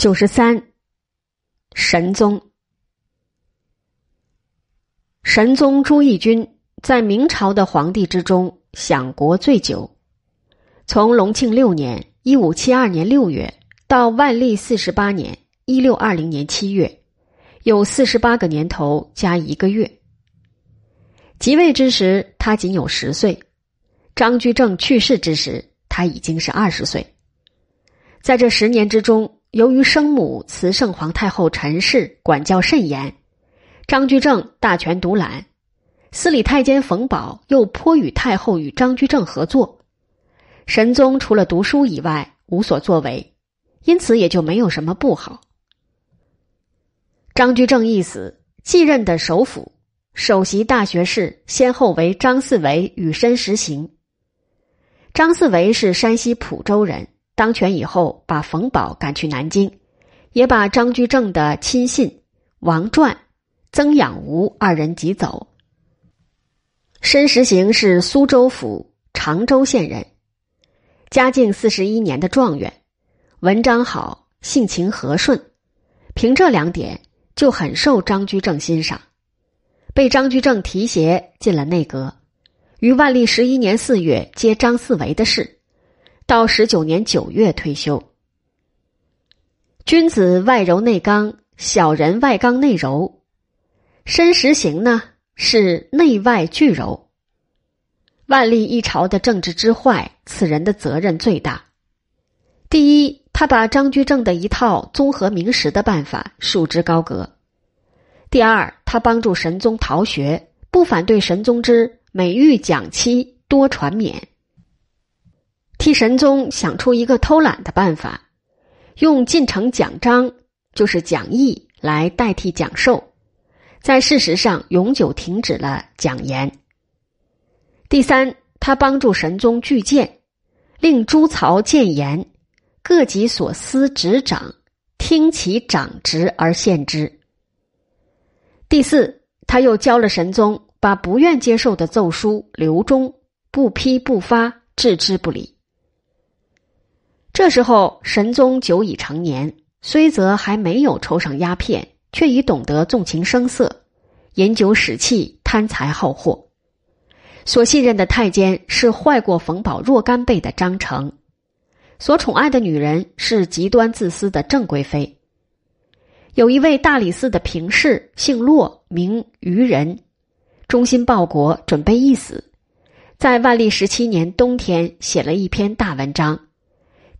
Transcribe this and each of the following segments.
九十三，神宗。神宗朱翊钧在明朝的皇帝之中享国最久，从隆庆六年（一五七二年六月）到万历四十八年（一六二零年七月），有四十八个年头加一个月。即位之时，他仅有十岁；张居正去世之时，他已经是二十岁。在这十年之中，由于生母慈圣皇太后陈氏管教甚严，张居正大权独揽，司礼太监冯保又颇与太后与张居正合作，神宗除了读书以外无所作为，因此也就没有什么不好。张居正一死，继任的首辅、首席大学士先后为张四维与申时行。张四维是山西蒲州人。当权以后，把冯保赶去南京，也把张居正的亲信王传、曾养吾二人挤走。申时行是苏州府常州县人，嘉靖四十一年的状元，文章好，性情和顺，凭这两点就很受张居正欣赏，被张居正提携进了内阁，于万历十一年四月接张四维的事。到十九年九月退休。君子外柔内刚，小人外刚内柔。申时行呢是内外俱柔。万历一朝的政治之坏，此人的责任最大。第一，他把张居正的一套综合明实的办法束之高阁；第二，他帮助神宗逃学，不反对神宗之每欲讲期多传勉。替神宗想出一个偷懒的办法，用进城讲章，就是讲义来代替讲授，在事实上永久停止了讲言。第三，他帮助神宗具谏，令诸曹谏言，各己所思执掌，听其长职而献之。第四，他又教了神宗，把不愿接受的奏书留中，不批不发，置之不理。这时候，神宗久已成年，虽则还没有抽上鸦片，却已懂得纵情声色、饮酒使气、贪财好货。所信任的太监是坏过冯保若干倍的张成，所宠爱的女人是极端自私的郑贵妃。有一位大理寺的平氏，姓骆，名渔人，忠心报国，准备一死，在万历十七年冬天写了一篇大文章。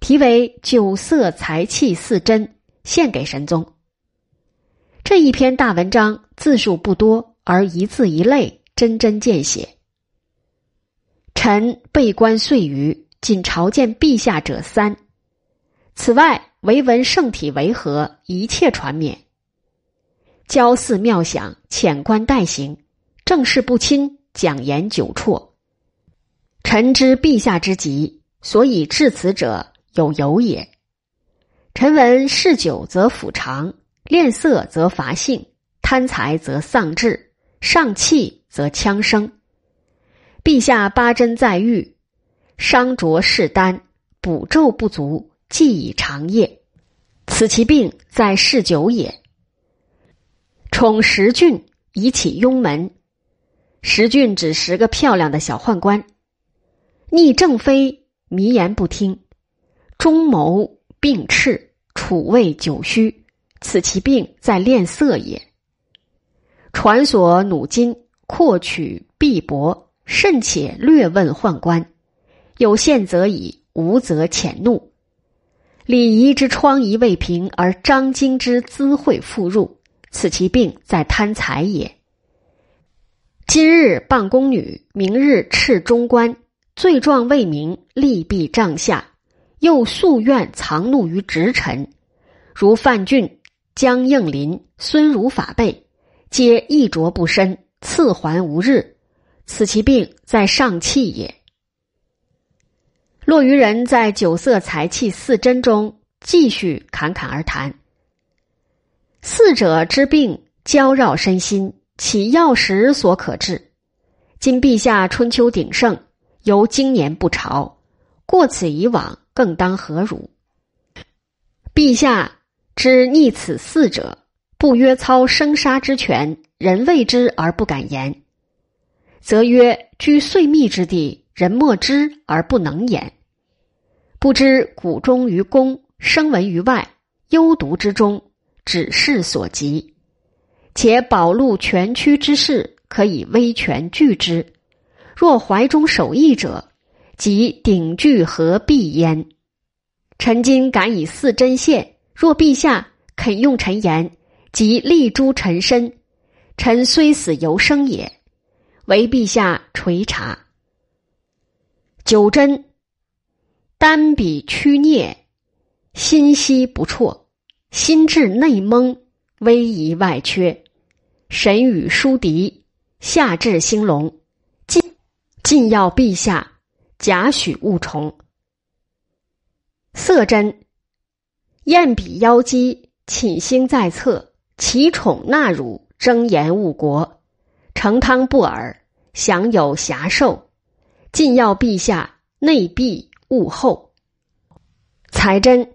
题为《酒色财气四真》，献给神宗。这一篇大文章字数不多，而一字一类针针见血。臣被官岁余，仅朝见陛下者三。此外，唯闻圣体为和，一切传免。交寺庙享，遣官代行，政事不亲，讲言久辍。臣知陛下之急，所以至此者。有有也。臣闻嗜酒则腐肠，恋色则乏性，贪财则丧志，上气则枪声。陛下八珍在狱，伤着事丹，补咒不足，既以长夜。此其病在嗜酒也。宠十郡，以起庸门。十郡指十个漂亮的小宦官，逆正妃，迷言不听。中谋病赤，处位久虚，此其病在恋色也。传所弩金，扩取必薄，甚且略问宦官，有限则已，无则潜怒。礼仪之疮痍未平，而张经之资惠复入，此其病在贪财也。今日傍宫女，明日斥中官，罪状未明，利弊帐下。又夙愿藏怒于直臣，如范俊、江应林、孙儒法辈，皆衣着不深，赐还无日。此其病在上气也。落于人在酒色财气四真中继续侃侃而谈。四者之病交绕身心，其药食所可治？今陛下春秋鼎盛，犹经年不朝，过此以往。更当何如？陛下知逆此四者，不约操生杀之权，人畏之而不敢言；则曰居岁密之地，人莫知而不能言。不知古中于公，声闻于外，幽独之中，指示所及。且保禄全屈之事，可以威权拒之。若怀中守义者，即鼎具何必焉？臣今敢以四针献，若陛下肯用臣言，即立诛臣身。臣虽死犹生也，唯陛下垂察。九针。单笔屈孽，心息不辍；心智内蒙，威仪外缺；神语疏敌，下至兴隆。尽尽要陛下，贾诩勿从。色真，燕比妖姬，寝星在侧，其宠纳汝，争言误国，成汤不尔，享有遐寿。晋要陛下，内闭。物厚，才真，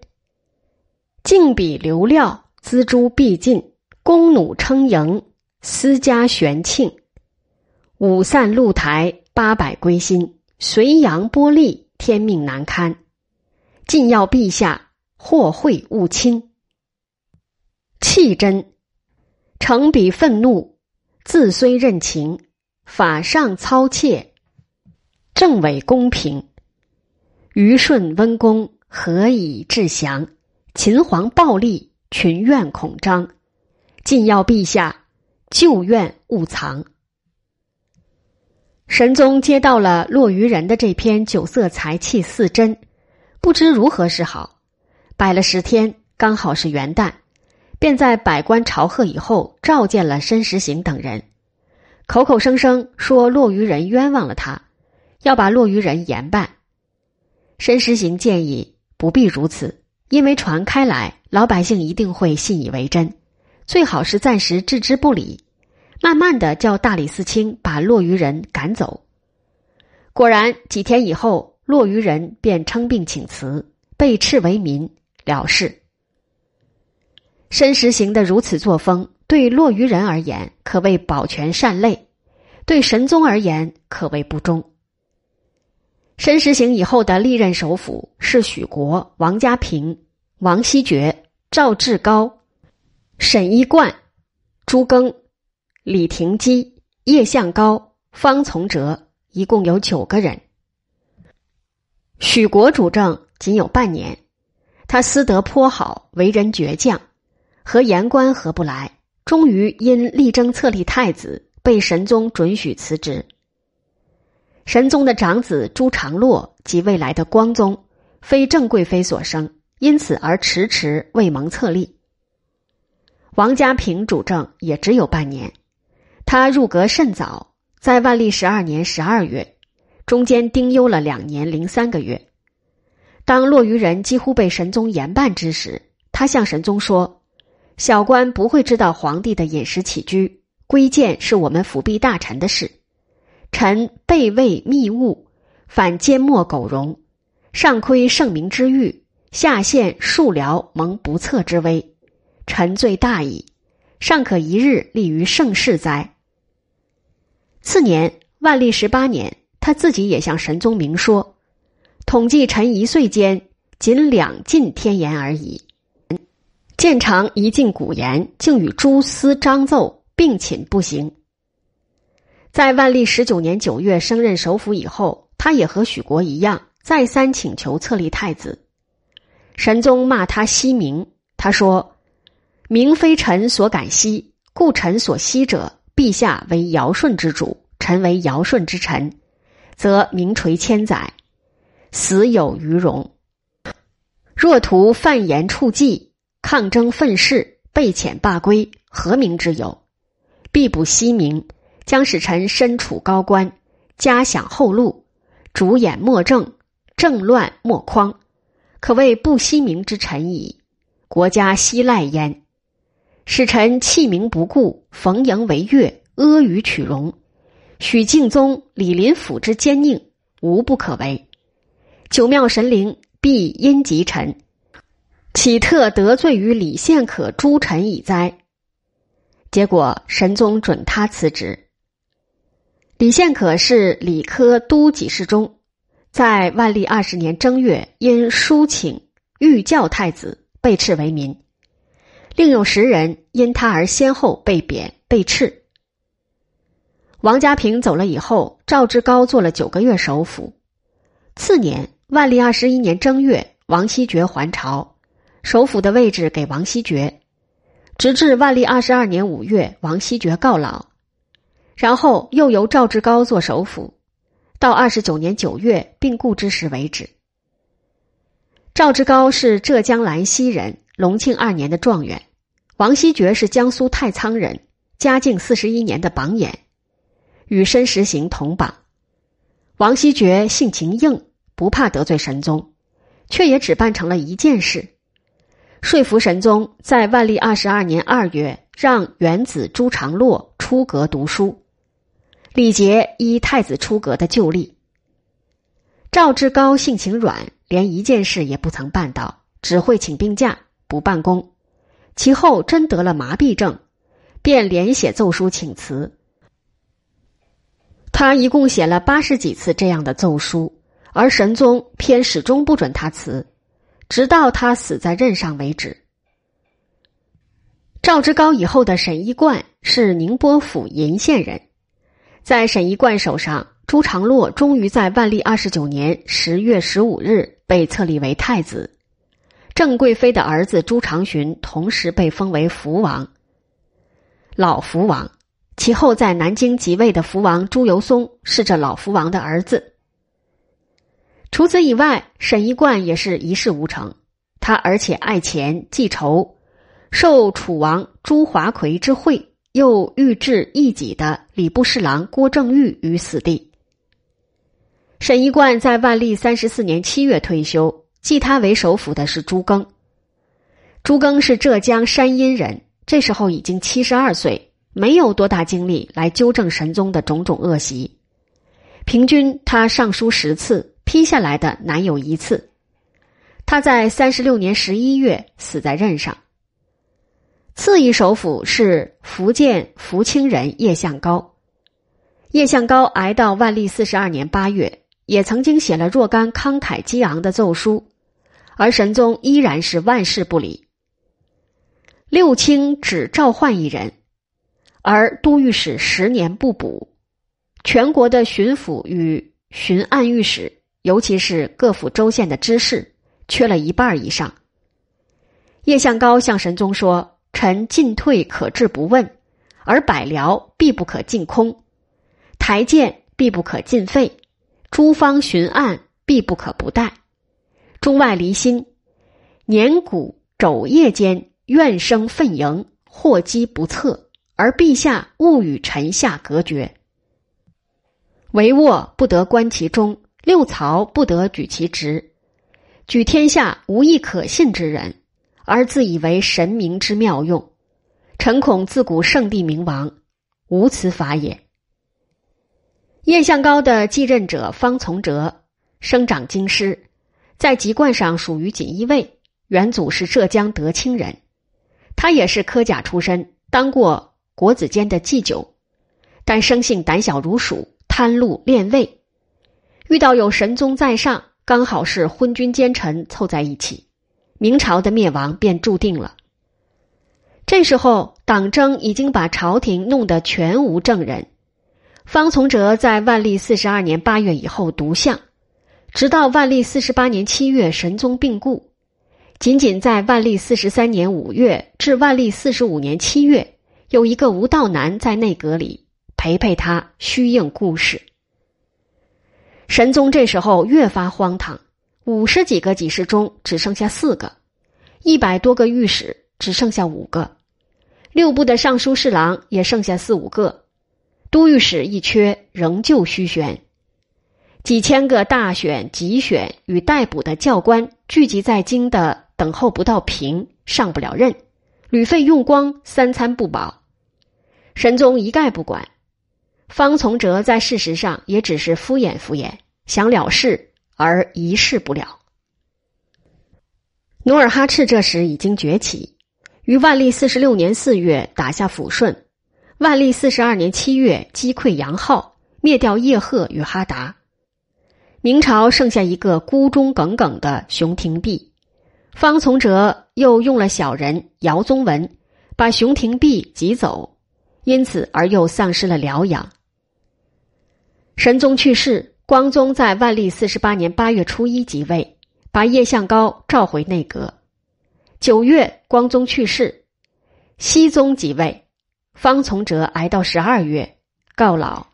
敬比流料，锱铢必尽，弓弩称营，私家玄庆，五散露台，八百归心，隋阳波利，天命难堪。晋要陛下，祸会勿亲。气真，诚比愤怒，自虽任情，法上操切，政委公平。虞舜温公何以至祥？秦皇暴戾，群怨恐张。晋要陛下，旧怨勿藏。神宗接到了落于人的这篇酒色财气四真，不知如何是好。摆了十天，刚好是元旦，便在百官朝贺以后，召见了申时行等人，口口声声说落于人冤枉了他，要把落于人严办。申时行建议不必如此，因为传开来，老百姓一定会信以为真。最好是暂时置之不理，慢慢的叫大理寺卿把落于人赶走。果然几天以后，落于人便称病请辞，被斥为民了事。申时行的如此作风，对落于人而言可谓保全善类，对神宗而言可谓不忠。申时行以后的历任首辅是许国、王家平、王希爵、赵志高、沈一贯、朱庚、李廷基、叶向高、方从哲，一共有九个人。许国主政仅有半年，他私德颇好，为人倔强，和言官合不来，终于因力争册立太子，被神宗准许辞职。神宗的长子朱常洛及未来的光宗，非郑贵妃所生，因此而迟迟未蒙册立。王家平主政也只有半年，他入阁甚早，在万历十二年十二月，中间丁忧了两年零三个月。当落于人几乎被神宗严办之时，他向神宗说：“小官不会知道皇帝的饮食起居，规谏是我们辅弼大臣的事。”臣备位密务，反缄默苟容，上亏圣明之誉，下陷庶僚蒙不测之危，臣罪大矣，尚可一日立于盛世哉？次年万历十八年，他自己也向神宗明说：统计臣一岁间，仅两进天言而已。见长一进古言，竟与朱思章奏并寝不行。在万历十九年九月升任首辅以后，他也和许国一样，再三请求册立太子。神宗骂他惜名，他说：“名非臣所敢惜，故臣所惜者，陛下为尧舜之主，臣为尧舜之臣，则名垂千载，死有余荣。若图犯言触忌，抗争愤世，被遣罢归，何名之有？必不惜名。”将使臣身处高官，家享后路，主演莫正，政乱莫匡，可谓不惜名之臣矣。国家希赖焉，使臣弃名不顾，逢迎为悦，阿谀取容，许敬宗、李林甫之奸佞，无不可为。九庙神灵必因及臣，岂特得罪于李献可诸臣矣哉？结果神宗准他辞职。李献可是理科都给事中，在万历二十年正月因抒请御教太子被斥为民，另有十人因他而先后被贬被斥。王家平走了以后，赵志高做了九个月首辅。次年万历二十一年正月，王希爵还朝。首辅的位置给王希爵，直至万历二十二年五月，王希爵告老，然后又由赵志高做首辅，到二十九年九月病故之时为止。赵志高是浙江兰溪人，隆庆二年的状元；王希爵是江苏太仓人，嘉靖四十一年的榜眼，与申时行同榜。王希爵性情硬，不怕得罪神宗，却也只办成了一件事。说服神宗在万历二十二年二月让元子朱常洛出阁读书，李杰依太子出阁的旧例。赵志高性情软，连一件事也不曾办到，只会请病假不办公。其后真得了麻痹症，便连写奏书请辞。他一共写了八十几次这样的奏书，而神宗偏始终不准他辞。直到他死在任上为止。赵之高以后的沈一贯是宁波府鄞县人，在沈一贯手上，朱常洛终于在万历二十九年十月十五日被册立为太子。郑贵妃的儿子朱常洵同时被封为福王，老福王。其后在南京即位的福王朱由崧是这老福王的儿子。除此以外，沈一贯也是一事无成。他而且爱钱记仇，受楚王朱华奎之惠，又欲置一己的礼部侍郎郭正玉于死地。沈一贯在万历三十四年七月退休，继他为首辅的是朱庚。朱庚是浙江山阴人，这时候已经七十二岁，没有多大精力来纠正神宗的种种恶习。平均他上书十次。批下来的难有一次。他在三十六年十一月死在任上。次一首辅是福建福清人叶向高。叶向高挨到万历四十二年八月，也曾经写了若干慷慨激昂的奏书，而神宗依然是万事不理。六卿只召唤一人，而都御史十年不补，全国的巡抚与巡按御史。尤其是各府州县的知事，缺了一半以上。叶向高向神宗说：“臣进退可治不问，而百僚必不可尽空，台谏必不可尽废，诸方巡案必不可不待。中外离心，年谷昼夜间怨声愤盈，祸机不测，而陛下勿与臣下隔绝。帷幄不得观其中。”六曹不得举其职，举天下无一可信之人，而自以为神明之妙用。臣恐自古圣帝明王，无此法也。叶向高的继任者方从哲，生长京师，在籍贯上属于锦衣卫，元祖是浙江德清人。他也是科甲出身，当过国子监的祭酒，但生性胆小如鼠，贪禄恋位。遇到有神宗在上，刚好是昏君奸臣凑在一起，明朝的灭亡便注定了。这时候，党争已经把朝廷弄得全无正人。方从哲在万历四十二年八月以后独相，直到万历四十八年七月神宗病故，仅仅在万历四十三年五月至万历四十五年七月，有一个吴道南在内阁里陪陪他虚应故事。神宗这时候越发荒唐，五十几个给事中只剩下四个，一百多个御史只剩下五个，六部的尚书侍郎也剩下四五个，都御史一缺仍旧虚悬，几千个大选、集选与逮捕的教官聚集在京的等候不到平，上不了任，旅费用光，三餐不保，神宗一概不管。方从哲在事实上也只是敷衍敷衍，想了事而一事不了。努尔哈赤这时已经崛起，于万历四十六年四月打下抚顺，万历四十二年七月击溃杨浩，灭掉叶赫与哈达。明朝剩下一个孤忠耿耿的熊廷弼，方从哲又用了小人姚宗文，把熊廷弼挤走，因此而又丧失了辽阳。神宗去世，光宗在万历四十八年八月初一即位。把叶向高召回内阁。九月，光宗去世，熹宗即位，方从哲挨到十二月，告老。